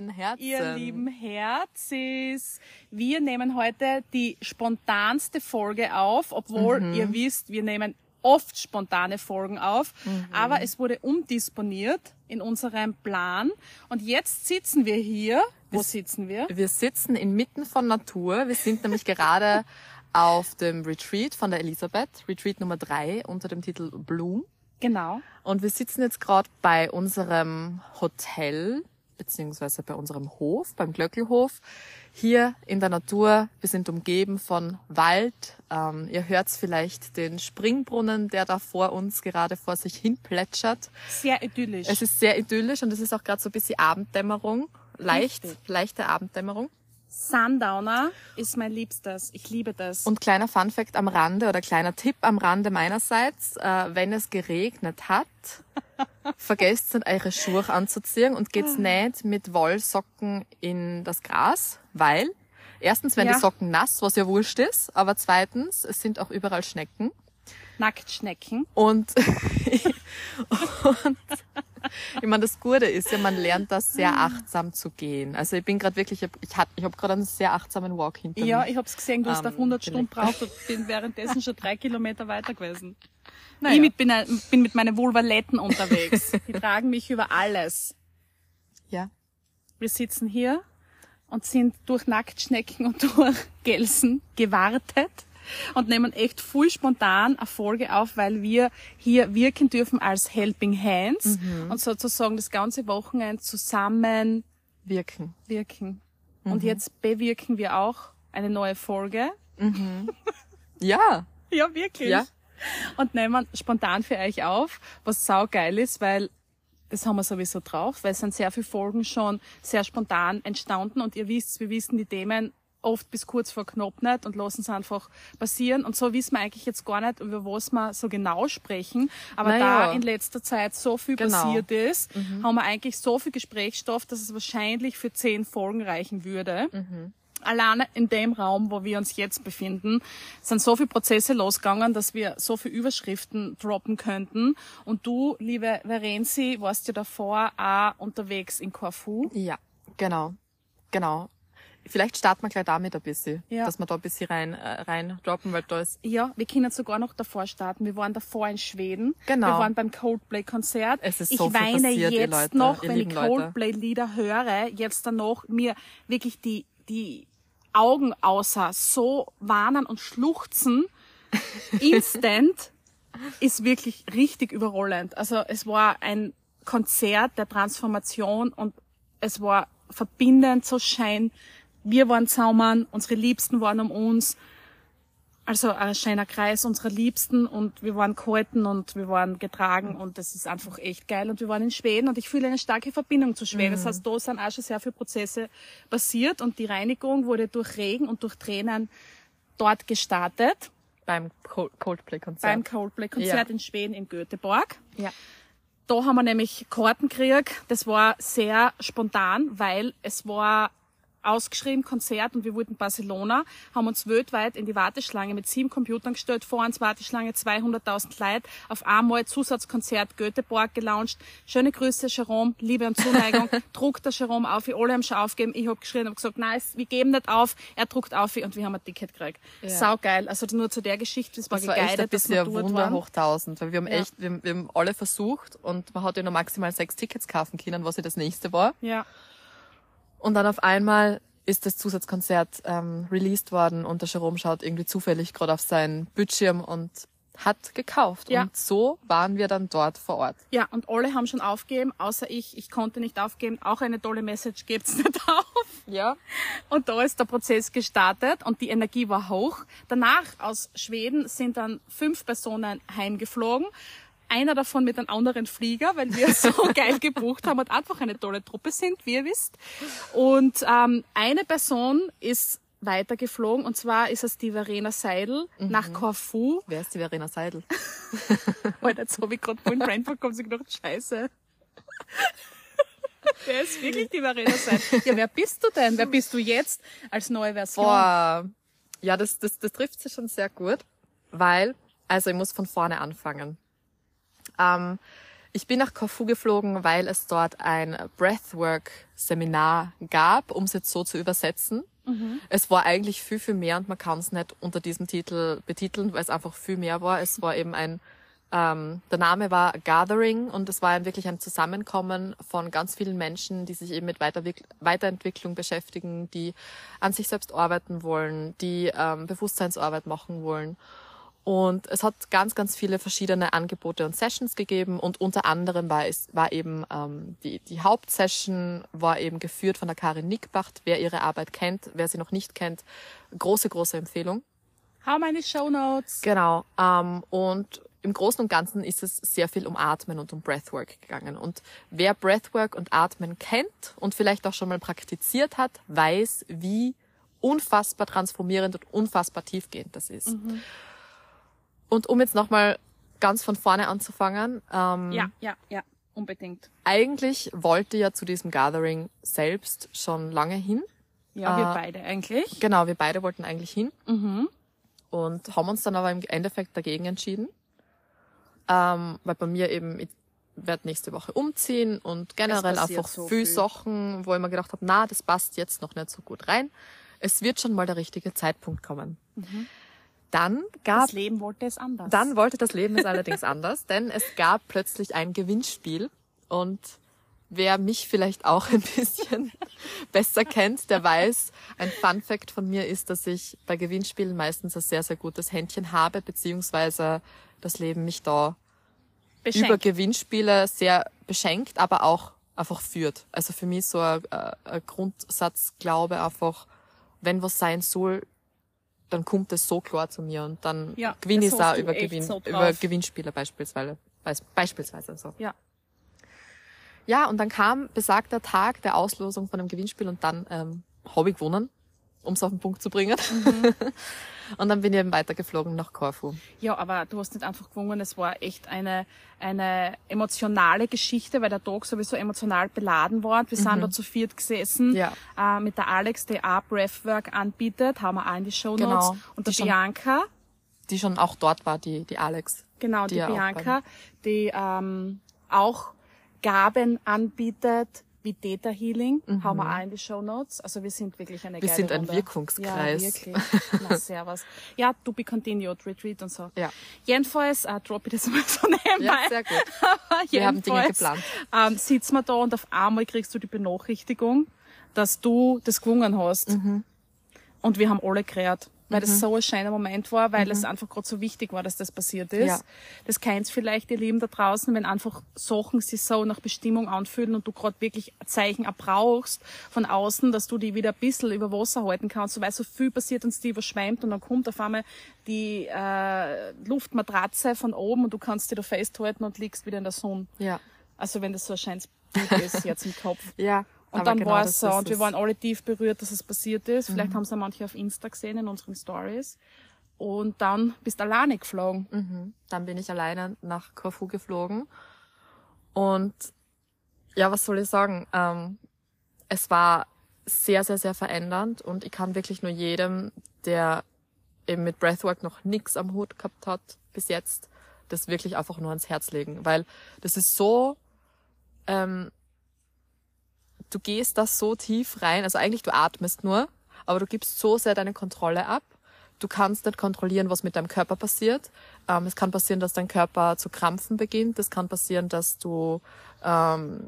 lieben Herzen. Ihr lieben Herzis. Wir nehmen heute die spontanste Folge auf, obwohl Mhm. ihr wisst, wir nehmen oft spontane Folgen auf, Mhm. aber es wurde umdisponiert in unserem Plan und jetzt sitzen wir hier. Wo sitzen wir? Wir sitzen inmitten von Natur. Wir sind nämlich gerade auf dem Retreat von der Elisabeth, Retreat Nummer drei unter dem Titel Bloom. Genau. Und wir sitzen jetzt gerade bei unserem Hotel, beziehungsweise bei unserem Hof, beim Glöckelhof, hier in der Natur. Wir sind umgeben von Wald. Ähm, ihr hört vielleicht den Springbrunnen, der da vor uns gerade vor sich hin plätschert. Sehr idyllisch. Es ist sehr idyllisch und es ist auch gerade so ein bisschen Abenddämmerung. Leicht, Richtig. leichte Abenddämmerung. Sundowner ist mein Liebstes. Ich liebe das. Und kleiner Funfact am Rande oder kleiner Tipp am Rande meinerseits, äh, wenn es geregnet hat, vergesst nicht eure Schuhe anzuziehen und geht's nicht mit Wollsocken in das Gras, weil erstens werden Ja. die Socken nass, was ja wurscht ist, aber zweitens, es sind auch überall Schnecken Nacktschnecken. und, und ich meine, das Gute ist ja, man lernt das sehr achtsam zu gehen. Also ich bin gerade wirklich, ich hab- ich hab, ich hab gerade einen sehr achtsamen Walk hinter Ja, mir. ich hab's gesehen, du hast Ähm, auf 100 Stunden braucht und bin währenddessen schon drei Kilometer weiter gewesen. Naja. Ich mit, bin, ein- bin mit meinen Vulvaletten unterwegs. Die tragen mich über alles. Ja. Wir sitzen hier und sind durch Nacktschnecken und durch Gelsen gewartet und nehmen echt voll spontan eine Folge auf, weil wir hier wirken dürfen als Helping Hands Mhm. und sozusagen das ganze Wochenende zusammen Wirken. wirken. Und jetzt bewirken wir auch eine neue Folge. Ja. Ja, wirklich. Ja. Und nehmen spontan für euch auf, was saugeil ist, weil das haben wir sowieso drauf, weil es sind sehr viele Folgen schon sehr spontan entstanden und ihr wisst, wir wissen die Themen oft bis kurz vor knapp nicht und lassen es einfach passieren. Und so wissen wir eigentlich jetzt gar nicht, über was wir so genau sprechen. Aber Naja. da in letzter Zeit so viel Genau. passiert ist, haben wir eigentlich so viel Gesprächsstoff, dass es wahrscheinlich für zehn Folgen reichen würde alleine in dem Raum, wo wir uns jetzt befinden, sind so viele Prozesse losgegangen, dass wir so viele Überschriften droppen könnten. Und du, liebe Verenzi, warst ja davor auch unterwegs in Corfu. Ja, genau. Genau. Vielleicht starten wir gleich damit ein bisschen, Ja. dass wir da ein bisschen rein, äh, rein droppen, weil da ist, Ja, wir können sogar noch davor starten. Wir waren davor in Schweden. Genau. Wir waren beim Coldplay-Konzert. Es ist ich so viel weine passiert, jetzt Leute, noch, wenn ich. Coldplay-Lieder höre, jetzt dann noch mir wirklich die, die Augen außer so warnen und schluchzen. Instant ist wirklich richtig überrollend. Also es war ein Konzert der Transformation und es war verbindend, so schein. Wir waren zusammen, unsere Liebsten waren um uns. Also ein schöner Kreis unserer Liebsten und wir waren gehalten und wir waren getragen und das ist einfach echt geil. Und wir waren in Schweden und ich fühle eine starke Verbindung zu Schweden. Das heißt, da sind auch schon sehr viele Prozesse passiert und die Reinigung wurde durch Regen und durch Tränen dort gestartet beim Col- Coldplay-Konzert. beim Coldplay-Konzert Ja. in Schweden in Göteborg. ja. Da haben wir nämlich Karten gekriegt. Das war sehr spontan, weil es war ausgeschrieben Konzert und wir wollten Barcelona, haben uns weltweit in die Warteschlange mit sieben Computern gestellt, vor uns Warteschlange 200.000 Leute, auf einmal Zusatzkonzert Göteborg gelauncht. Schöne Grüße, Jerome, Liebe und Zuneigung. druckt der Jerome auf, wir alle haben schon aufgegeben. Ich hab geschrien und gesagt, nein, wir geben nicht auf. Er druckt auf und wir haben ein Ticket gekriegt. Ja. Saugeil. Also nur zu der Geschichte, das war Das war echt ein bisschen dort Wunder hoch 1000, weil wir haben Ja. echt, wir, haben- wir haben alle versucht und man hat ja nur maximal sechs Tickets kaufen können, was ja das nächste war. Ja. Und dann auf einmal ist das Zusatzkonzert ähm, released worden und der Jerome schaut irgendwie zufällig gerade auf seinen Bildschirm und hat gekauft. Ja. Und so waren wir dann dort vor Ort. Ja, und alle haben schon aufgegeben, außer ich. Ich konnte nicht aufgeben. Auch eine tolle Message gebt's nicht auf. Ja. Und da ist der Prozess gestartet und die Energie war hoch. Danach aus Schweden sind dann fünf Personen heimgeflogen. Einer davon mit einem anderen Flieger, weil wir so geil gebucht haben und einfach eine tolle Truppe sind, wie ihr wisst. Und ähm, eine Person ist weitergeflogen und zwar ist es die Verena Seidel nach Korfu. Wer ist die Verena Seidel? Alter, jetzt habe ich gerade vorhin Brain bekommen, ich gedacht, scheiße. Wer ist wirklich die Verena Seidel? Ja, wer bist du denn? Wer bist du jetzt als neue Version? Boah, ja, das, das, das trifft sich schon sehr gut, weil, also ich muss von vorne anfangen. Ähm, ich bin nach Korfu geflogen, weil es dort ein Breathwork-Seminar gab, um es jetzt so zu übersetzen. Es war eigentlich viel, viel mehr und man kann es nicht unter diesem Titel betiteln, weil es einfach viel mehr war. Es war eben ein, ähm, der Name war Gathering und es war ein, wirklich ein Zusammenkommen von ganz vielen Menschen, die sich eben mit Weiterwick- Weiterentwicklung beschäftigen, die an sich selbst arbeiten wollen, die ähm, Bewusstseinsarbeit machen wollen. Und es hat ganz, ganz viele verschiedene Angebote und Sessions gegeben und unter anderem war es war eben ähm, die, die Hauptsession war eben geführt von der Karin Nickbacht. Wer ihre Arbeit kennt, wer sie noch nicht kennt, große, große Empfehlung. Hau meine Show Notes. Genau. Ähm, und im Großen und Ganzen ist es sehr viel um Atmen und um Breathwork gegangen. Und wer Breathwork und Atmen kennt und vielleicht auch schon mal praktiziert hat, weiß, wie unfassbar transformierend und unfassbar tiefgehend das ist. Und um jetzt nochmal ganz von vorne anzufangen, ähm, Ja, ja, ja, unbedingt. eigentlich wollte ja zu diesem Gathering selbst schon lange hin. Ja, wir Äh, beide eigentlich. Genau, wir beide wollten eigentlich hin. Und haben uns dann aber im Endeffekt dagegen entschieden. Ähm, weil bei mir eben, ich werde nächste Woche umziehen und generell einfach so viel viel. Sachen, wo ich mir gedacht habe, na, das passt jetzt noch nicht so gut rein. Es wird schon mal der richtige Zeitpunkt kommen. Dann gab Das Leben wollte es anders. dann wollte das Leben es allerdings anders, denn es gab plötzlich ein Gewinnspiel und wer mich vielleicht auch ein bisschen besser kennt, der weiß, ein Fun Fact von mir ist, dass ich bei Gewinnspielen meistens ein sehr, sehr gutes Händchen habe, beziehungsweise das Leben mich da Beschenkt. über Gewinnspiele sehr beschenkt, aber auch einfach führt. Also für mich so ein, äh, ein Grundsatz, glaube einfach, wenn was sein soll, dann kommt es so klar zu mir und dann Ja, gewinne ich es auch über, Gewinn, so über Gewinnspiele beispielsweise. Beis- Beispielsweise so. Ja. Ja, und dann kam besagter Tag der Auslosung von dem Gewinnspiel und dann ähm, habe ich gewonnen, um es auf den Punkt zu bringen. Mhm. und dann bin ich eben weitergeflogen nach Korfu. Ja, aber du hast nicht einfach gewonnen, es war echt eine, eine emotionale Geschichte, weil der Tag sowieso emotional beladen war. Wir sind da zu viert gesessen Mhm. Ja. äh, mit der Alex, die auch Breathwork anbietet, haben wir auch in die Show Notes. Genau. Und der Die schon- Bianca, Die schon auch dort war, die, die Alex. genau, die, auch Bianca, die ähm, auch Gaben anbietet, wie Theta Healing, haben wir auch in die Show Notes. Also wir sind wirklich eine Mhm. Wir geile sind ein Runde. Wirkungskreis. Ja, wirklich. Na, servus. Ja, to be continued, Retreat und so. Ja. Jedenfalls, äh, drop ich das mal so nebenbei. Ja, sehr gut. Wir haben Dinge geplant. Ähm, sitzen wir da und auf einmal kriegst du die Benachrichtigung, dass du das gewungen hast. Mhm. Und wir haben alle gerät. Weil das so ein schöner Moment war, weil es einfach gerade so wichtig war, dass das passiert ist. Mhm. Ja. Das kennt vielleicht ihr Lieben da draußen, wenn einfach Sachen sich so nach Bestimmung anfühlen und du gerade wirklich Zeichen auch brauchst von außen, dass du die wieder ein bisschen über Wasser halten kannst, weil so viel passiert und die überschwemmt und dann kommt auf einmal die äh, Luftmatratze von oben und du kannst die da festhalten und liegst wieder in der Sonne. Ja. Also wenn das so ein schönes Bild ist jetzt im Kopf. Ja. Und aber dann genau war es so und wir waren alle tief berührt, dass es passiert ist. Vielleicht Mhm. haben es ja manche auf Insta gesehen in unseren Stories. Und dann bist du alleine geflogen. Mhm. Dann bin ich alleine nach Korfu geflogen. Und ja, was soll ich sagen? Ähm, es war sehr, sehr, sehr verändernd und ich kann wirklich nur jedem, der eben mit Breathwork noch nix am Hut gehabt hat bis jetzt, das wirklich einfach nur ans Herz legen, weil das ist so, ähm, du gehst da so tief rein, also eigentlich du atmest nur, aber du gibst so sehr deine Kontrolle ab. Du kannst nicht kontrollieren, was mit deinem Körper passiert. Ähm, es kann passieren, dass dein Körper zu krampfen beginnt. Es kann passieren, dass du ähm,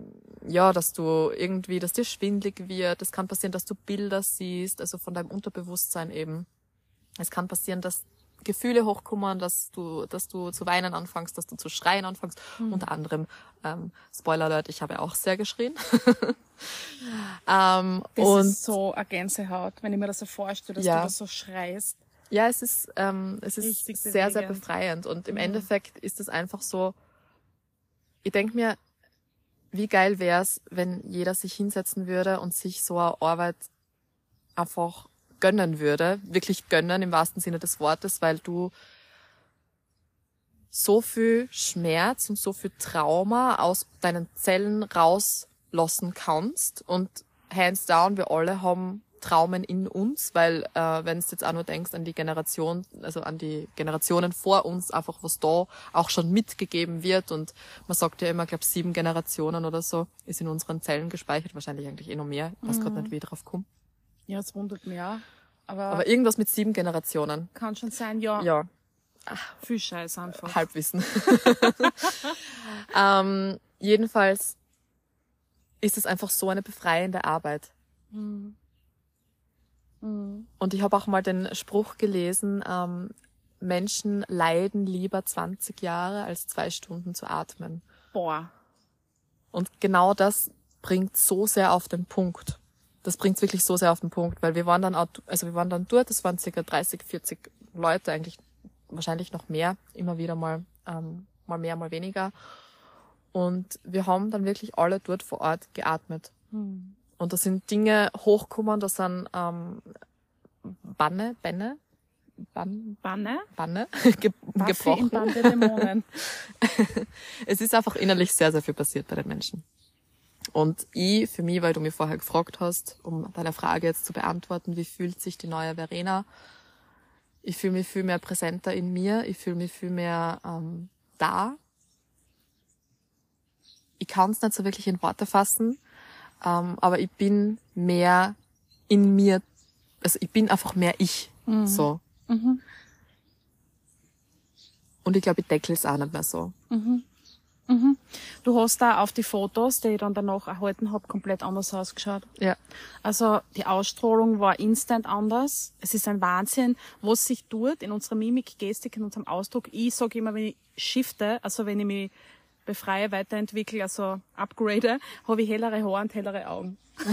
ja, dass du irgendwie, dass dir schwindlig wird. Es kann passieren, dass du Bilder siehst, also von deinem Unterbewusstsein eben. Es kann passieren, dass Gefühle hochkommen, dass du, dass du zu weinen anfängst, dass du zu schreien anfängst. Unter anderem, ähm, Spoiler Alert, ich habe auch sehr geschrien. ähm, Das und ist so eine Gänsehaut, wenn ich mir das so vorstelle, dass Ja. du das so schreist. ja, es ist, ähm, es ist Richtig sehr, sehr bewegend. befreiend. Und im Mhm. Endeffekt ist es einfach so, ich denk mir, wie geil wär's, wenn jeder sich hinsetzen würde und sich so eine Arbeit einfach gönnen würde, wirklich gönnen im wahrsten Sinne des Wortes, weil du so viel Schmerz und so viel Trauma aus deinen Zellen rauslassen kannst und hands down, wir alle haben Traumen in uns, weil äh, wenn du jetzt auch nur denkst an die Generation, also an die Generationen vor uns, einfach was da auch schon mitgegeben wird und man sagt ja immer, glaube sieben Generationen oder so ist in unseren Zellen gespeichert, wahrscheinlich eigentlich eh noch mehr, weiß mhm. gerade nicht, wie drauf komme. Ja, es wundert mich auch. Aber, Aber irgendwas mit sieben Generationen. Kann schon sein, ja. Ja. Ach, viel Scheiß einfach. Halbwissen. ähm, jedenfalls ist es einfach so eine befreiende Arbeit. Mhm. Mhm. Und ich habe auch mal den Spruch gelesen, ähm, Menschen leiden lieber 20 Jahre als zwei Stunden zu atmen. Boah. Und genau das bringt so sehr auf den Punkt. Das bringt wirklich so sehr auf den Punkt, weil wir waren dann auch, also wir waren dann dort, das waren circa 30, 40 Leute, eigentlich wahrscheinlich noch mehr, immer wieder mal, ähm, mal mehr, mal weniger. Und wir haben dann wirklich alle dort vor Ort geatmet. Hm. Und da sind Dinge hochgekommen, da sind ähm, Banne, Benne, Ban Banne, Banne ge gebrochen. Dämonen. es ist einfach innerlich sehr, sehr viel passiert bei den Menschen. Und ich, für mich, weil du mir vorher gefragt hast, um deine Frage jetzt zu beantworten, wie fühlt sich die neue Verena? Ich fühle mich viel mehr präsenter in mir, ich fühle mich viel mehr ähm, da. Ich kann es nicht so wirklich in Worte fassen, ähm, aber ich bin mehr in mir, also ich bin einfach mehr ich. Mhm. So. Mhm. Und ich glaube, ich deckel es auch nicht mehr so. Mhm. Mhm. Du hast da auf die Fotos, die ich dann danach erhalten habe, komplett anders ausgeschaut. Ja. Also die Ausstrahlung war instant anders. Es ist ein Wahnsinn, was sich tut in unserer Mimik, Gestik, in unserem Ausdruck. Ich sage immer, wenn ich shifte, also wenn ich mich befreie, weiterentwickle, also upgrade, habe ich hellere Haare und hellere Augen.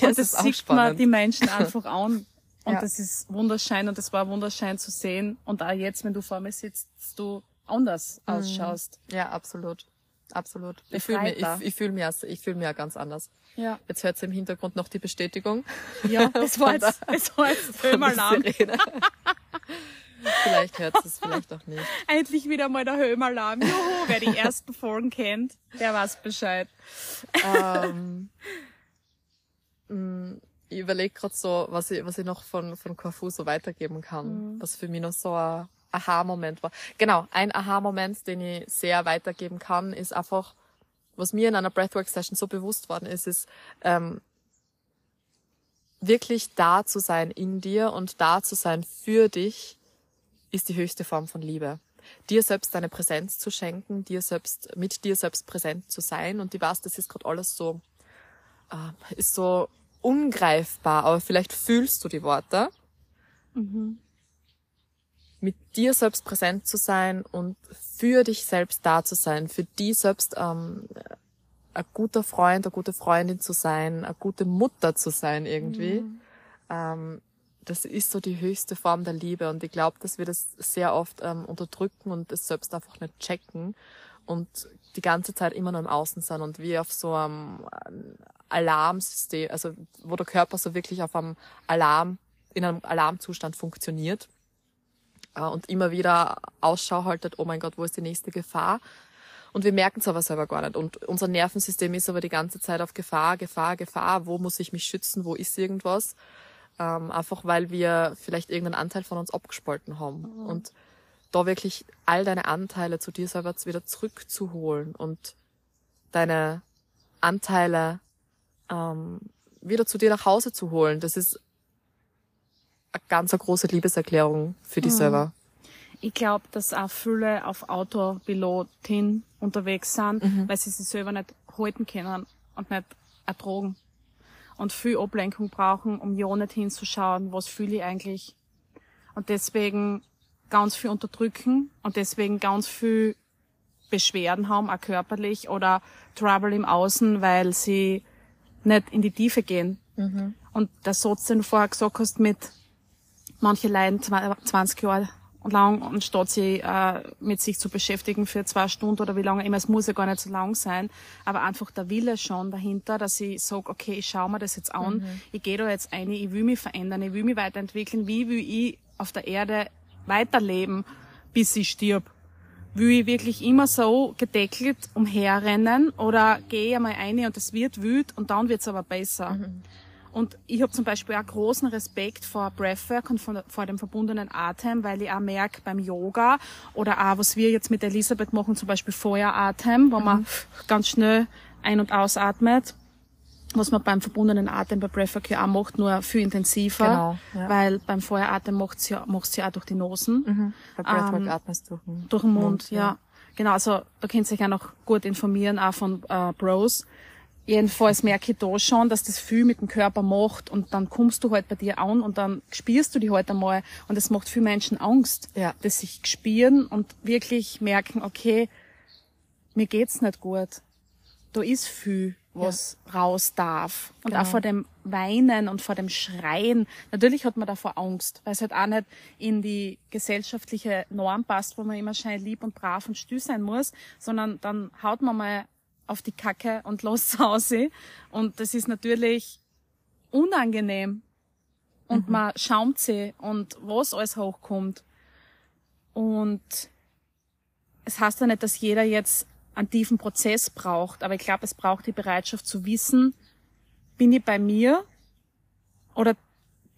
und das, das sieht man die Menschen einfach an. Und ja. das ist wunderschön und das war wunderschön zu sehen. Und auch jetzt, wenn du vor mir sitzt, du anders mhm. ausschaust. Ja, absolut. Absolut. Ich fühle mich, ich, ich fühle mich, ich fühle mich ja ganz anders. Ja. Jetzt hört im Hintergrund noch die Bestätigung. Ja, es war jetzt, es war jetzt Höhmalarm. vielleicht hört es, vielleicht auch nicht. Endlich wieder mal der Höhmalarm. Juhu, wer die ersten Folgen kennt, der weiß Bescheid. Ähm, mm, ich überlege gerade so, was ich, was ich noch von, von Corfu so weitergeben kann, mhm. was für mich noch so ein Aha-Moment war. Genau, ein Aha-Moment, den ich sehr weitergeben kann, ist einfach, was mir in einer Breathwork-Session so bewusst worden ist, ist, ähm, wirklich da zu sein in dir und da zu sein für dich, ist die höchste Form von Liebe. Dir selbst deine Präsenz zu schenken, dir selbst, mit dir selbst präsent zu sein. Und ich weiß, das ist gerade alles so, äh, ist so ungreifbar, aber vielleicht fühlst du die Worte. Mhm. Mit dir selbst präsent zu sein und für dich selbst da zu sein, für die selbst ähm, ein guter Freund, eine gute Freundin zu sein, eine gute Mutter zu sein irgendwie. Mhm. Ähm, das ist so die höchste Form der Liebe und ich glaube, dass wir das sehr oft ähm, unterdrücken und es selbst einfach nicht checken und die ganze Zeit immer nur im Außen sind und wie auf so einem Alarmsystem, also wo der Körper so wirklich auf einem Alarm, in einem Alarmzustand funktioniert äh, und immer wieder Ausschau haltet, oh mein Gott, wo ist die nächste Gefahr? Und wir merken es aber selber gar nicht. Und unser Nervensystem ist aber die ganze Zeit auf Gefahr, Gefahr, Gefahr. Wo muss ich mich schützen? Wo ist irgendwas? Ähm, einfach weil wir vielleicht irgendeinen Anteil von uns abgespalten haben. Mhm. Und da wirklich all deine Anteile zu dir selber wieder zurückzuholen und deine Anteile ähm, wieder zu dir nach Hause zu holen, das ist eine ganz eine große Liebeserklärung für dich mhm. selber. Ich glaube, dass auch viele auf Autopilotin unterwegs sind, mhm. weil sie sich selber nicht halten können und nicht ertragen. Und viel Ablenkung brauchen, um ja nicht hinzuschauen, was fühle ich eigentlich. Und deswegen ganz viel unterdrücken und deswegen ganz viel Beschwerden haben, auch körperlich oder Trouble im Außen, weil sie nicht in die Tiefe gehen. Mhm. Und der Satz, den du vorher gesagt hast mit manche leiden 20 Jahre lang anstatt sie äh, mit sich zu beschäftigen für zwei Stunden oder wie lange immer. Es muss ja gar nicht so lang sein, aber einfach der Wille schon dahinter, dass ich sage, okay, ich schaue mir das jetzt an, mhm. ich gehe da jetzt ein, ich will mich verändern, ich will mich weiterentwickeln, wie will ich auf der Erde weiterleben, bis ich stirb? Will ich wirklich immer so gedeckelt umherrennen oder gehe ich einmal ein und es wird wüt und dann wird's aber besser? Mhm. Und ich habe zum Beispiel auch großen Respekt vor Breathwork und vor, vor dem verbundenen Atem, weil ich auch merke beim Yoga oder auch, was wir jetzt mit Elisabeth machen, zum Beispiel Feueratem, wo mhm. man ganz schnell ein- und ausatmet was man beim verbundenen Atem bei Breathwork auch macht, nur viel intensiver. Genau, ja. Weil beim Feueratem macht's ja, macht's ja auch durch die Nosen. Mhm. Bei Breathwork ähm, atmest du durch den, durch den Mund. Mund ja. ja. Genau, also da könnt ihr euch auch noch gut informieren, auch von äh, Bros. Jedenfalls merke ich da schon, dass das viel mit dem Körper macht und dann kommst du halt bei dir an und dann spürst du die halt einmal und es macht viel Menschen Angst, ja. dass sich spüren und wirklich merken, okay, mir geht's nicht gut. Da ist viel, was ja. raus darf. Und genau. auch vor dem Weinen und vor dem Schreien. Natürlich hat man davor Angst, weil es halt auch nicht in die gesellschaftliche Norm passt, wo man immer schnell lieb und brav und still sein muss, sondern dann haut man mal auf die Kacke und los Hause. Und das ist natürlich unangenehm. Und mhm. man schaumt sie und was alles hochkommt. Und es heißt ja nicht, dass jeder jetzt einen tiefen Prozess braucht, aber ich glaube, es braucht die Bereitschaft zu wissen, bin ich bei mir oder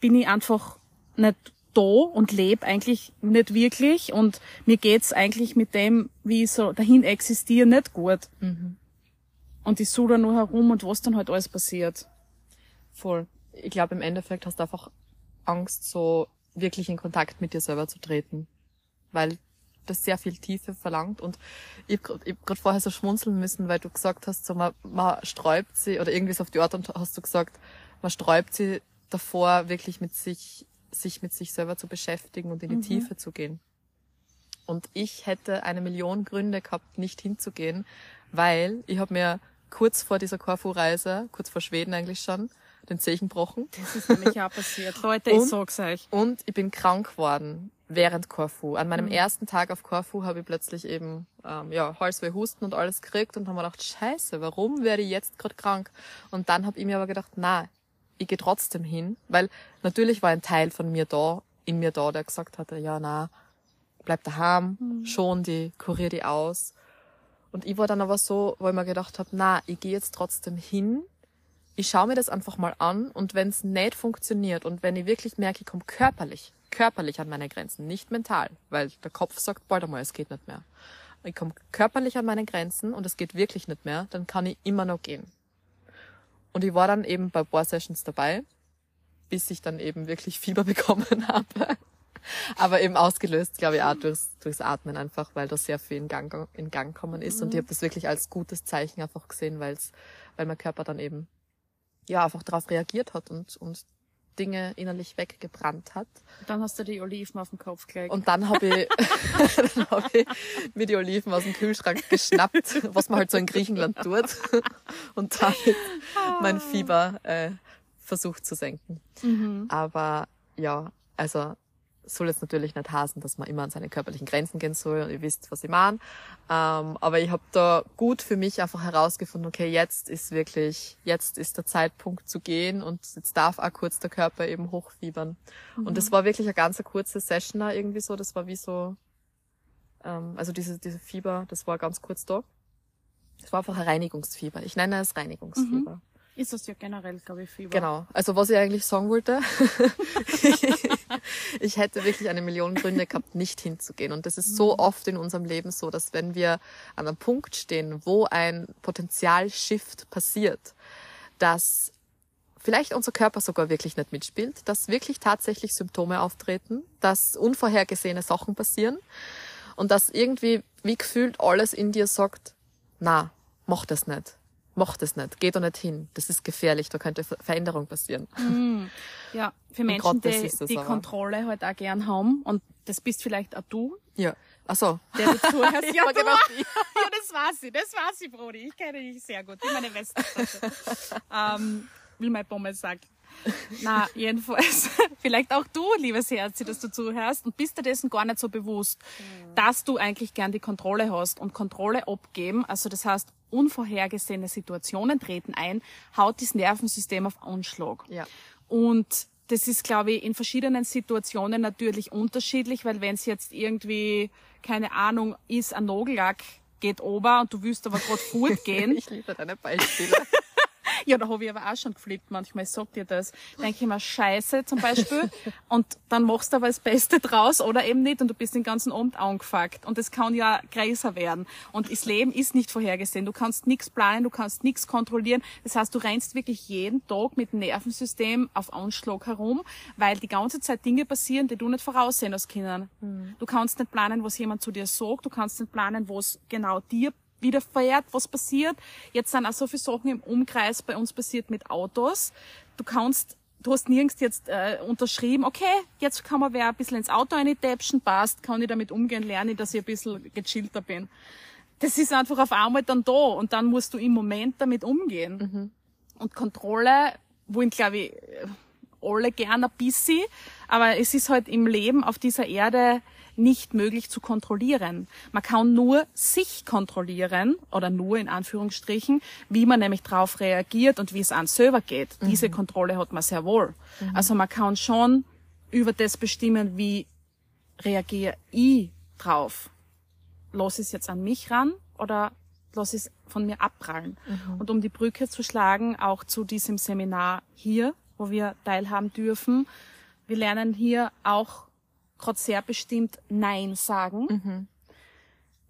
bin ich einfach nicht da und lebe eigentlich nicht wirklich und mir geht's eigentlich mit dem, wie ich so dahin existiere, nicht gut. Mhm. Und ich suche da nur herum und was dann halt alles passiert. Voll. Ich glaube, im Endeffekt hast du einfach Angst, so wirklich in Kontakt mit dir selber zu treten. Weil das sehr viel Tiefe verlangt. Und ich habe gerade vorher so schmunzeln müssen, weil du gesagt hast, so man, man sträubt sie, oder irgendwie so auf die Art und hast du gesagt, man sträubt sie davor, wirklich mit sich, sich mit sich selber zu beschäftigen und in die mhm. Tiefe zu gehen. Und ich hätte eine Million Gründe gehabt, nicht hinzugehen, weil ich habe mir kurz vor dieser Korfu-Reise, kurz vor Schweden eigentlich schon, den Zechen gebrochen. Das ist nämlich auch passiert. Leute, und, ich sag's euch. Und ich bin krank geworden während Korfu. An meinem mhm. ersten Tag auf Korfu habe ich plötzlich eben ähm, ja, Halsweh, Husten und alles gekriegt und habe mir gedacht, scheiße, warum werde ich jetzt gerade krank? Und dann habe ich mir aber gedacht, na, ich gehe trotzdem hin, weil natürlich war ein Teil von mir da, in mir da, der gesagt hatte, ja, na, bleib daheim, mhm. schon die, kurier die aus. Und ich war dann aber so, weil ich mir gedacht habe, na, ich gehe jetzt trotzdem hin, ich schaue mir das einfach mal an und wenn es nicht funktioniert und wenn ich wirklich merke, ich komme körperlich, körperlich an meine Grenzen, nicht mental, weil der Kopf sagt bald einmal, es geht nicht mehr. Ich komme körperlich an meine Grenzen und es geht wirklich nicht mehr, dann kann ich immer noch gehen. Und ich war dann eben bei Bohr Sessions dabei, bis ich dann eben wirklich Fieber bekommen habe. Aber eben ausgelöst, glaube ich, auch durchs, durchs Atmen einfach, weil da sehr viel in Gang, in Gang gekommen ist. Mhm. Und ich habe das wirklich als gutes Zeichen einfach gesehen, weil's, weil mein Körper dann eben ja einfach darauf reagiert hat und, und Dinge innerlich weggebrannt hat. Dann hast du die Oliven auf den Kopf gelegt. Und dann habe ich, dann hab ich mir die Oliven aus dem Kühlschrank geschnappt, was man halt so in Griechenland tut, und damit mein Fieber äh, versucht zu senken. Mhm. Aber ja, also soll jetzt natürlich nicht heißen, dass man immer an seine körperlichen Grenzen gehen soll und ihr wisst, was ich meine. Ähm, aber ich habe da gut für mich einfach herausgefunden, okay, jetzt ist wirklich, jetzt ist der Zeitpunkt zu gehen und jetzt darf auch kurz der Körper eben hochfiebern. Mhm. Und das war wirklich eine ganz kurze Session da irgendwie so, das war wie so, ähm, also diese, diese Fieber, das war ganz kurz da. Das war einfach ein Reinigungsfieber. Ich nenne es Reinigungsfieber. Mhm. Ist das ja generell, glaube ich, Fieber. Genau. Also was ich eigentlich sagen wollte, ich hätte wirklich eine Million Gründe gehabt, nicht hinzugehen. Und das ist so mhm. oft in unserem Leben so, dass wenn wir an einem Punkt stehen, wo ein Potenzialshift passiert, dass vielleicht unser Körper sogar wirklich nicht mitspielt, dass wirklich tatsächlich Symptome auftreten, dass unvorhergesehene Sachen passieren und dass irgendwie wie gefühlt alles in dir sagt, na, mach das nicht mach das nicht, geh da nicht hin, das ist gefährlich, da könnte Veränderung passieren. Mm, ja, für Menschen, die die aber. Kontrolle halt auch gern haben und das bist vielleicht auch du. Ja. Ach so. Der du zuhörst. ja, genau ja, das weiß ich, das weiß ich, Brody. Ich kenne dich sehr gut, wie meine Westtasche. ähm, wie mein Pommes sagt. Na, jedenfalls, vielleicht auch du, liebes Herz, dass du zuhörst und bist dir dessen gar nicht so bewusst, dass du eigentlich gern die Kontrolle hast und Kontrolle abgeben. Also das heißt, unvorhergesehene Situationen treten ein, haut das Nervensystem auf Anschlag. Ja. Und das ist, glaube ich, in verschiedenen Situationen natürlich unterschiedlich, weil wenn es jetzt irgendwie, keine Ahnung, ist, ein Nagellack geht ober und du willst aber gerade fortgehen. ich liebe deine Beispiele. Ja, da habe ich aber auch schon geflippt manchmal, ich sag dir das. Denke ich mir, scheiße zum Beispiel. und dann machst du aber das Beste draus oder eben nicht und du bist den ganzen Abend angefuckt. Und das kann ja größer werden. Und das Leben ist nicht vorhergesehen. Du kannst nichts planen, du kannst nichts kontrollieren. Das heißt, du rennst wirklich jeden Tag mit dem Nervensystem auf Anschlag herum, weil die ganze Zeit Dinge passieren, die du nicht voraussehen als Kindern. Mhm. Du kannst nicht planen, was jemand zu dir sagt. Du kannst nicht planen, was genau dir widerfährt, was passiert. Jetzt sind auch so viele Sachen im Umkreis bei uns passiert mit Autos. Du kannst, du hast nirgends jetzt äh, unterschrieben, okay, jetzt kann man wer ein bisschen ins Auto eintäpschen, passt, kann ich damit umgehen, lerne ich, dass ich ein bisschen gechillter bin. Das ist einfach auf einmal dann da und dann musst du im Moment damit umgehen. Mhm. Und Kontrolle, wollen, glaube ich, alle gerne ein bisschen, aber es ist halt im Leben auf dieser Erde nicht möglich zu kontrollieren. Man kann nur sich kontrollieren oder nur in Anführungsstrichen, wie man nämlich darauf reagiert und wie es an selber geht. Mhm. Diese Kontrolle hat man sehr wohl. Mhm. Also man kann schon über das bestimmen, wie reagiere ich drauf. Lass es jetzt an mich ran oder lass es von mir abprallen. Mhm. Und um die Brücke zu schlagen, auch zu diesem Seminar hier, wo wir teilhaben dürfen, wir lernen hier auch gerade sehr bestimmt Nein sagen. Mhm.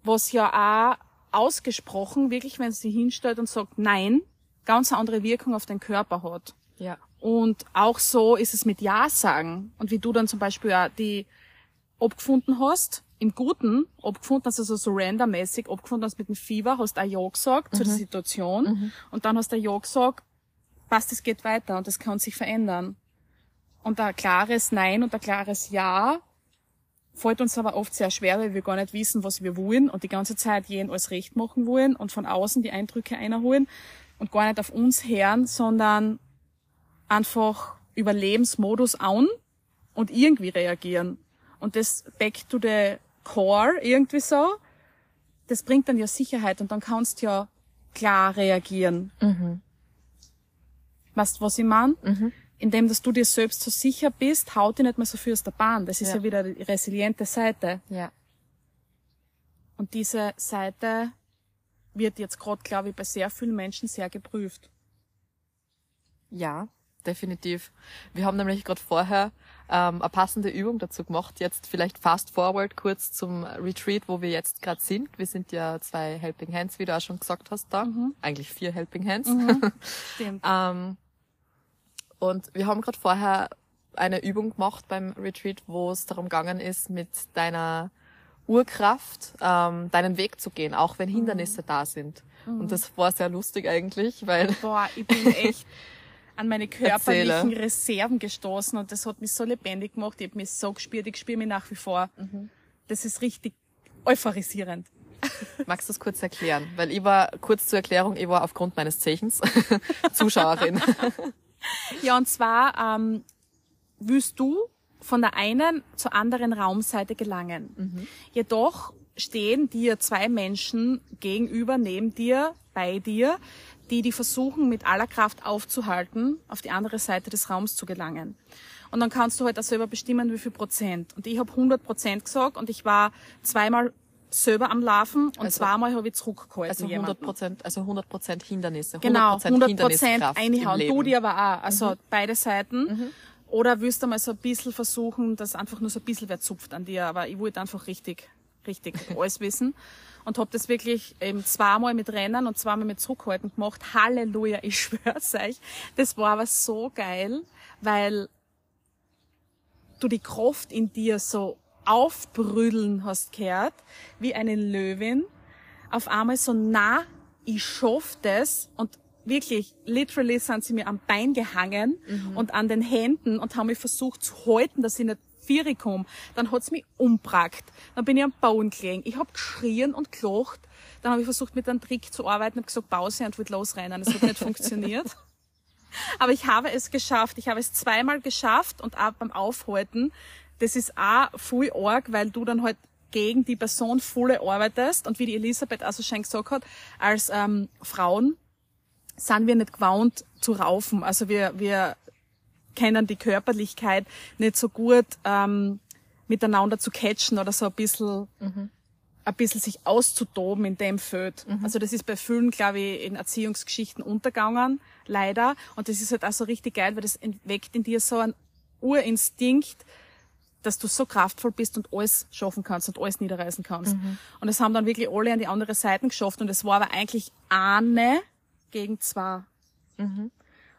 Was ja auch ausgesprochen, wirklich, wenn sie hinstellt und sagt Nein, ganz eine andere Wirkung auf den Körper hat. Ja. Und auch so ist es mit Ja sagen. Und wie du dann zum Beispiel auch die abgefunden hast, im Guten abgefunden hast, also so randommäßig abgefunden hast mit dem Fieber, hast auch Ja gesagt mhm. zu der. Situation. Mhm. Und dann hast du Ja gesagt, passt, es geht weiter und es kann sich verändern. Und ein klares Nein und ein klares Ja fällt uns aber oft sehr schwer, weil wir gar nicht wissen, was wir wollen und die ganze Zeit jeden alles recht machen wollen und von außen die Eindrücke einholen und gar nicht auf uns hören, sondern einfach über Lebensmodus an und irgendwie reagieren. Und das back to the core irgendwie so, das bringt dann ja Sicherheit und dann kannst du ja klar reagieren. Mhm. Weißt du, was ich meine? Mhm indem dass du dir selbst so sicher bist, haut dich nicht mehr so viel aus der Bahn. Das ist ja, ja wieder die resiliente Seite. Ja. Und diese Seite wird jetzt gerade, glaube ich, bei sehr vielen Menschen sehr geprüft. Ja, definitiv. Wir haben nämlich gerade vorher ähm, eine passende Übung dazu gemacht. Jetzt vielleicht fast forward kurz zum Retreat, wo wir jetzt gerade sind. Wir sind ja zwei Helping Hands, wie du auch schon gesagt hast da. Mhm. Eigentlich vier Helping Hands. Mhm. Stimmt. ähm, und wir haben gerade vorher eine Übung gemacht beim Retreat, wo es darum gegangen ist, mit deiner Urkraft ähm, deinen Weg zu gehen, auch wenn Hindernisse mhm. da sind. Mhm. Und das war sehr lustig eigentlich, weil... Boah, ich bin echt an meine körperlichen Erzähle. Reserven gestoßen und das hat mich so lebendig gemacht. Ich habe mich so gespürt, ich spüre mich nach wie vor. Mhm. Das ist richtig euphorisierend. Magst du es kurz erklären? Weil ich war, kurz zur Erklärung, ich war aufgrund meines Zeichens Zuschauerin. Ja, und zwar ähm, willst du von der einen zur anderen Raumseite gelangen. Mhm. Jedoch stehen dir zwei Menschen gegenüber, neben dir, bei dir, die die versuchen mit aller Kraft aufzuhalten, auf die andere Seite des Raums zu gelangen. Und dann kannst du halt auch selber bestimmen, wie viel Prozent. Und ich habe 100 Prozent gesagt und ich war zweimal selber am Laufen und also, zweimal habe ich zurückgehalten. Also 100 Prozent, also 100 Prozent Hindernisse. 100% genau, 100 Prozent einhauen. Du dir aber auch. Also mhm. beide Seiten. Mhm. Oder willst du mal so ein bisschen versuchen, dass einfach nur so ein bisschen wer zupft an dir. Aber ich wollte einfach richtig, richtig alles wissen. Und habe das wirklich eben zweimal mit Rennen und zweimal mit Zurückhalten gemacht. Halleluja, ich schwör's euch. Das war aber so geil, weil du die Kraft in dir so aufbrüdeln hast gehört, wie eine Löwin. Auf einmal so nah, ich schaff das und wirklich, literally sind sie mir am Bein gehangen mhm. und an den Händen und haben mich versucht zu halten, dass ich nicht Vieri komme. Dann hat's mich umbrackt. Dann bin ich am Bauen gelegen. Ich hab geschrien und gelacht. Dann habe ich versucht, mit einem Trick zu arbeiten, habe gesagt, Pause und wollte losrennen. Das hat nicht funktioniert. Aber ich habe es geschafft. Ich habe es zweimal geschafft und auch beim Aufhalten. Das ist auch voll arg, weil du dann halt gegen die Person volle arbeitest. Und wie die Elisabeth also schon gesagt hat, als ähm, Frauen sind wir nicht gewohnt zu raufen. Also wir, wir kennen die Körperlichkeit nicht so gut ähm, miteinander zu catchen oder so ein bisschen, mhm. ein bisschen sich auszutoben in dem Feld. Mhm. Also das ist bei vielen, glaube ich, in Erziehungsgeschichten untergegangen, leider. Und das ist halt auch so richtig geil, weil das weckt in dir so ein Urinstinkt, dass du so kraftvoll bist und alles schaffen kannst und alles niederreißen kannst. Mhm. Und das haben dann wirklich alle an die andere Seite geschafft und es war aber eigentlich eine gegen zwei. Mhm.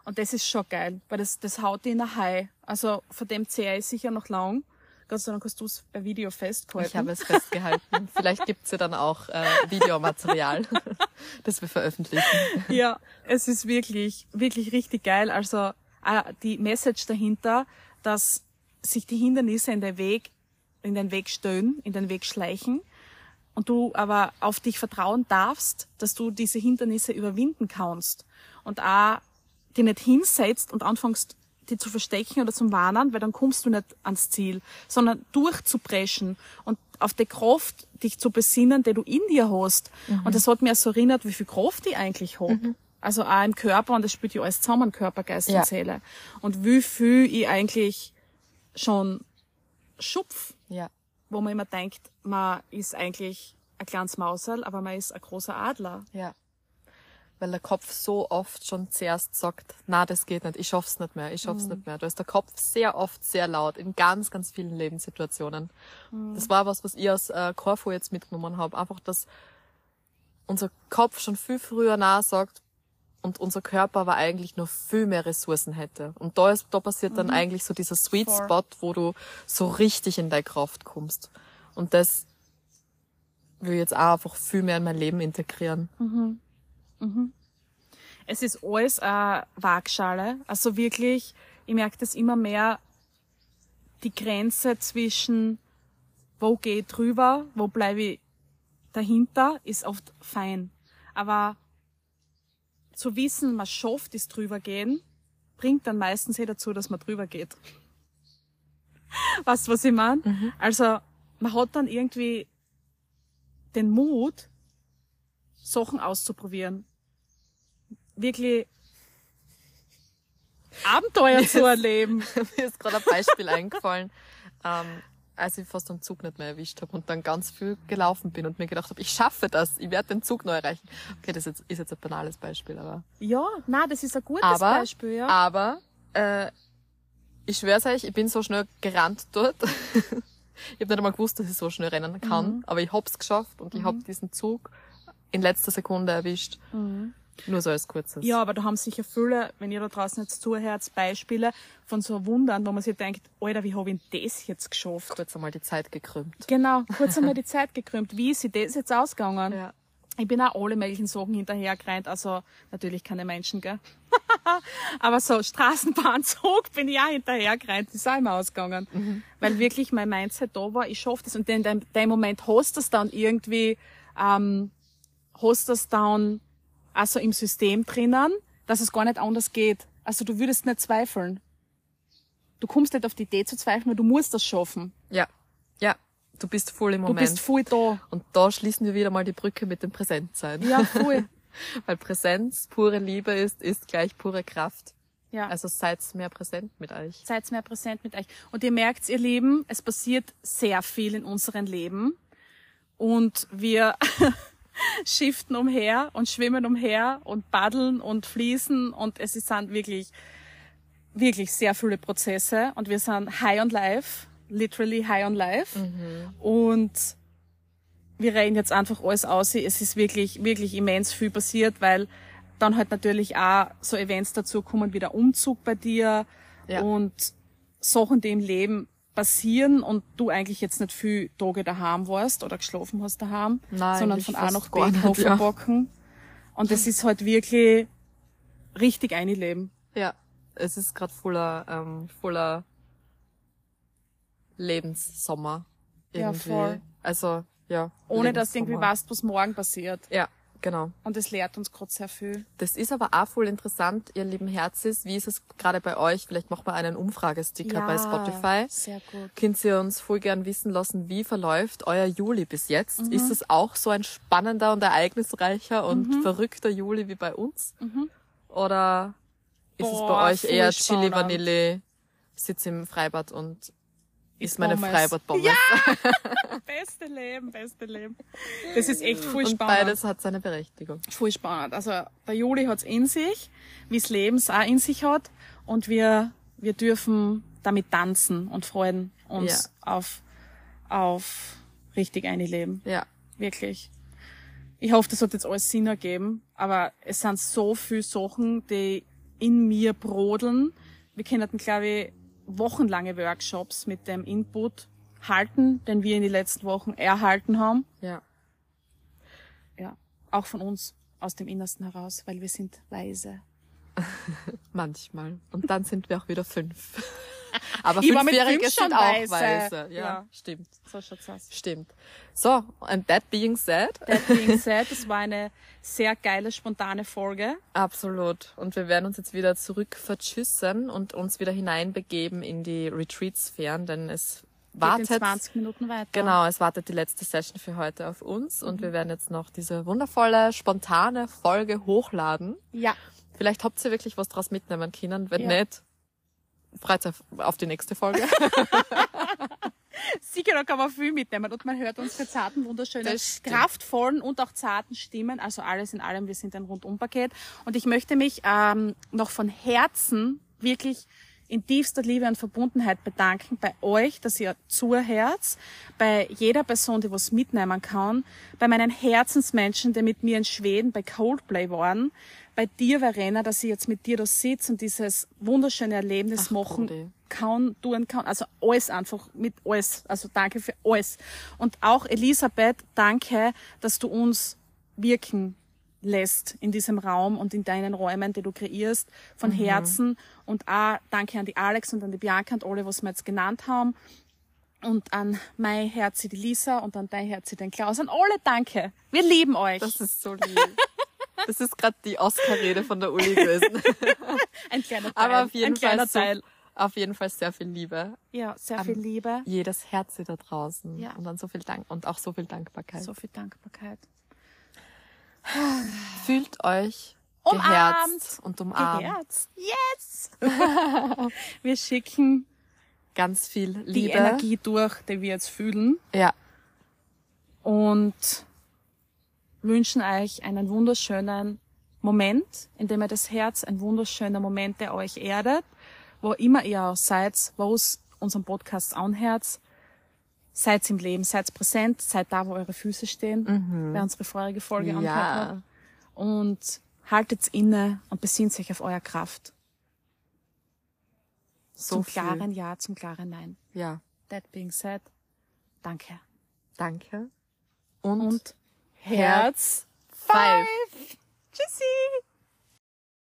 Und das ist schon geil, weil das, das haut die in ein High. Also von dem zehre ich sicher noch lang. Gott sei Dank hast du es bei Video festgehalten. Ich habe es festgehalten. Vielleicht gibt's ja dann auch äh, Videomaterial, das wir veröffentlichen. Ja, es ist wirklich, wirklich richtig geil. Also äh, die Message dahinter, dass sich die Hindernisse in den Weg, in den Weg stellen, in den Weg schleichen und du aber auf dich vertrauen darfst, dass du diese Hindernisse überwinden kannst und auch die nicht hinsetzt und anfängst, die zu verstecken oder zum warnen, weil dann kommst du nicht ans Ziel, sondern durchzupreschen und auf die Kraft dich zu besinnen, die du in dir hast. Mhm. Und das hat mir so erinnert, wie viel Kraft ich eigentlich habe. Mhm. Also auch im Körper, und das spielt ja alles zusammen, Körper, Geist ja. und Seele. Und wie viel ich eigentlich schon schupf. Ja. Wo man immer denkt, man ist eigentlich ein kleines Mausel, aber man ist ein großer Adler. Ja. Weil der Kopf so oft schon zuerst sagt, na, das geht nicht, ich schaff's nicht mehr, ich schaff's mhm. nicht mehr. Da ist der Kopf sehr oft sehr laut in ganz, ganz vielen Lebenssituationen. Mhm. Das war was, was ich aus äh, Corfu jetzt mitgenommen habe. Einfach, dass unser Kopf schon viel früher nah sagt, und unser Körper aber eigentlich noch viel mehr Ressourcen hätte. Und da ist, da passiert dann mhm. eigentlich so dieser Sweet Spot, wo du so richtig in deine Kraft kommst. Und das will ich jetzt auch einfach viel mehr in mein Leben integrieren. Mhm. Mhm. Es ist alles eine Waagschale. Also wirklich, ich merke das immer mehr, die Grenze zwischen wo gehe ich drüber, wo bleibe ich dahinter, ist oft fein. Aber zu wissen, man schafft es drüber gehen, bringt dann meistens eh dazu, dass man drüber geht. weißt du, was ich meine? Mhm. Also, man hat dann irgendwie den Mut, Sachen auszuprobieren. Wirklich Abenteuer zu erleben. Mir ist gerade ein Beispiel eingefallen. Ähm, als ich fast den Zug nicht mehr erwischt habe und dann ganz viel gelaufen bin und mir gedacht habe, ich schaffe das, ich werde den Zug neu erreichen. Okay, das ist jetzt, ein banales Beispiel, aber. Ja, na, das ist ein gutes aber, Beispiel, ja. Aber äh, ich schwör's euch, ich bin so schnell gerannt dort. ich habe nicht einmal gewusst, dass ich so schnell rennen kann, mhm. aber ich hab's geschafft und mhm. ich hab diesen Zug in letzter Sekunde erwischt. Mhm. Nur so als kurzes. Ja, aber da haben sicher viele, wenn ihr da draußen jetzt zuhört, Beispiele von so Wundern, wo man sich denkt, Alter, wie habe ich das jetzt geschafft? Kurz einmal die Zeit gekrümmt. Genau, kurz einmal die Zeit gekrümmt. Wie ist sie das jetzt ausgegangen? Ja. Ich bin auch alle möglichen Sachen hinterhergerannt, also natürlich keine Menschen, gell? aber so Straßenbahnzug bin ich auch hinterhergerannt, ist auch immer ausgegangen. Mhm. Weil wirklich mein Mindset da war, ich schaffe das. Und in dem, dem Moment hast du es dann irgendwie, ähm, hast du es dann also im System drinnen, dass es gar nicht anders geht. Also du würdest nicht zweifeln. Du kommst nicht auf die Idee zu zweifeln, weil du musst das schaffen. Ja, ja. Du bist voll im Moment. Du bist voll da. Und da schließen wir wieder mal die Brücke mit dem Präsentsein. Ja, voll. weil Präsenz pure Liebe ist, ist gleich pure Kraft. Ja. Also seid mehr präsent mit euch. Seid mehr präsent mit euch. Und ihr merkt, ihr Lieben, es passiert sehr viel in unserem Leben. Und wir shiften umher und schwimmen umher und paddeln und fließen und es sind wirklich, wirklich sehr viele Prozesse und wir sind high on life, literally high on life mhm. und wir reden jetzt einfach alles aus. Es ist wirklich, wirklich immens viel passiert, weil dann halt natürlich auch so Events dazu kommen wie der Umzug bei dir ja. und Sachen, die im Leben passieren und du eigentlich jetzt nicht viel Tage daheim warst oder geschlafen hast daheim, Nein, sondern von A nach B. Ja. Und es ist halt wirklich richtig einleben. Ja, es ist gerade voller, ähm, voller Lebenssommer. Irgendwie. Ja, voll. Also, ja. Ohne dass du irgendwie weißt, was morgen passiert. Ja, genau. Und es lehrt uns gerade sehr viel. Das ist aber auch voll interessant, ihr lieben Herzis. Wie ist es gerade bei euch? Vielleicht machen wir einen Umfragesticker bei Spotify. Sehr gut. Könnt ihr uns voll gern wissen lassen, wie verläuft euer Juli bis jetzt? Ist es auch so ein spannender und ereignisreicher und verrückter Juli wie bei uns? Oder ist es Boah, bei euch eher Chili. Vanille, sitz im Freibad und isst meine Pommes. Freibad-Pommes? Beste Leben, beste Leben. Das ist echt voll Und spannend. beides hat seine Berechtigung. Voll spannend. Also der Juli hat's in sich, wie das Leben es auch in sich hat. Und wir, wir dürfen damit tanzen und freuen uns auf, auf richtig eine Leben. Ja. Wirklich. Ich hoffe, das hat jetzt alles Sinn ergeben, aber es sind so viele Sachen, die in mir brodeln. Wir können, glaube ich, wochenlange Workshops mit dem Input halten, den wir in den letzten Wochen erhalten haben. Ja. Ja, auch von uns aus dem Innersten heraus, weil wir sind weise. Manchmal. Und dann sind wir auch wieder fünf. Aber Ich Fünfjährige sind auch weise. weise. Ja, Ja. stimmt. So schaut's aus. Stimmt. So, and that being said, That being said, das war eine sehr geile, spontane Folge. absolut. Und wir werden uns jetzt wieder zurück vertschüssen und uns wieder hineinbegeben in die Retreat-Sphären, denn es wartet, 20 Minuten weiter. genau, es wartet die letzte Session für heute auf uns und wir werden jetzt noch diese wundervolle, spontane Folge hochladen. Ja. Vielleicht habt ihr wirklich was draus mitnehmen können. Wenn Ja. nicht, euch auf die nächste Folge. Sicher, da kann man viel mitnehmen und man hört unsere zarten, wunderschönen, kraftvollen und auch zarten Stimmen. Also alles in allem, wir sind ein Rundumpaket. Und ich möchte mich ähm, noch von Herzen wirklich in tiefster Liebe und Verbundenheit bedanken bei euch, dass ihr zuhört, bei jeder Person, die was mitnehmen kann, bei meinen Herzensmenschen, die mit mir in Schweden bei Coldplay waren, bei dir, Verena, dass ich jetzt mit dir da sitze und dieses wunderschöne Erlebnis Ach, machen Brudi. kann, tun kann. Also alles einfach mit alles. Also danke für alles. Und auch Elisabeth, danke, dass du uns wirken lässt in diesem Raum und in deinen Räumen, die du kreierst, von Herzen. Und auch danke an die Alex und an die Bianca und alle, was wir jetzt genannt haben. Und an mein Herz die Lisa und an dein Herz den Klaus. An alle danke. Wir lieben euch. Das ist so lieb. Das ist gerade die Oscar-Rede von der Uli gewesen. ein kleiner Teil. Aber auf jeden ein kleiner Fall so, auf jeden Fall sehr viel Liebe. Ja, sehr viel Liebe. Jedes Herz da draußen. Ja. Und dann so viel Dank und auch so viel Dankbarkeit. So viel Dankbarkeit. Fühlt euch Umarmt. geherzt und umarmt. Geherzt. Yes! wir schicken Ganz viel die Liebe. Energie durch, die wir jetzt fühlen Ja. und wünschen euch einen wunderschönen Moment, in dem ihr das Herz, ein wunderschöner Moment, der euch erdet, wo immer ihr auch seid, wo es unseren Podcast anhört. Seid im Leben, seid präsent, seid da, wo eure Füße stehen, wer unsere vorige Folge Ja. hat. Und haltet inne und besinnt sich auf euer Kraft. So zum viel. klaren Ja, zum klaren Nein. Ja. That being said, danke. Danke. Und, Und Herz five. Tschüssi!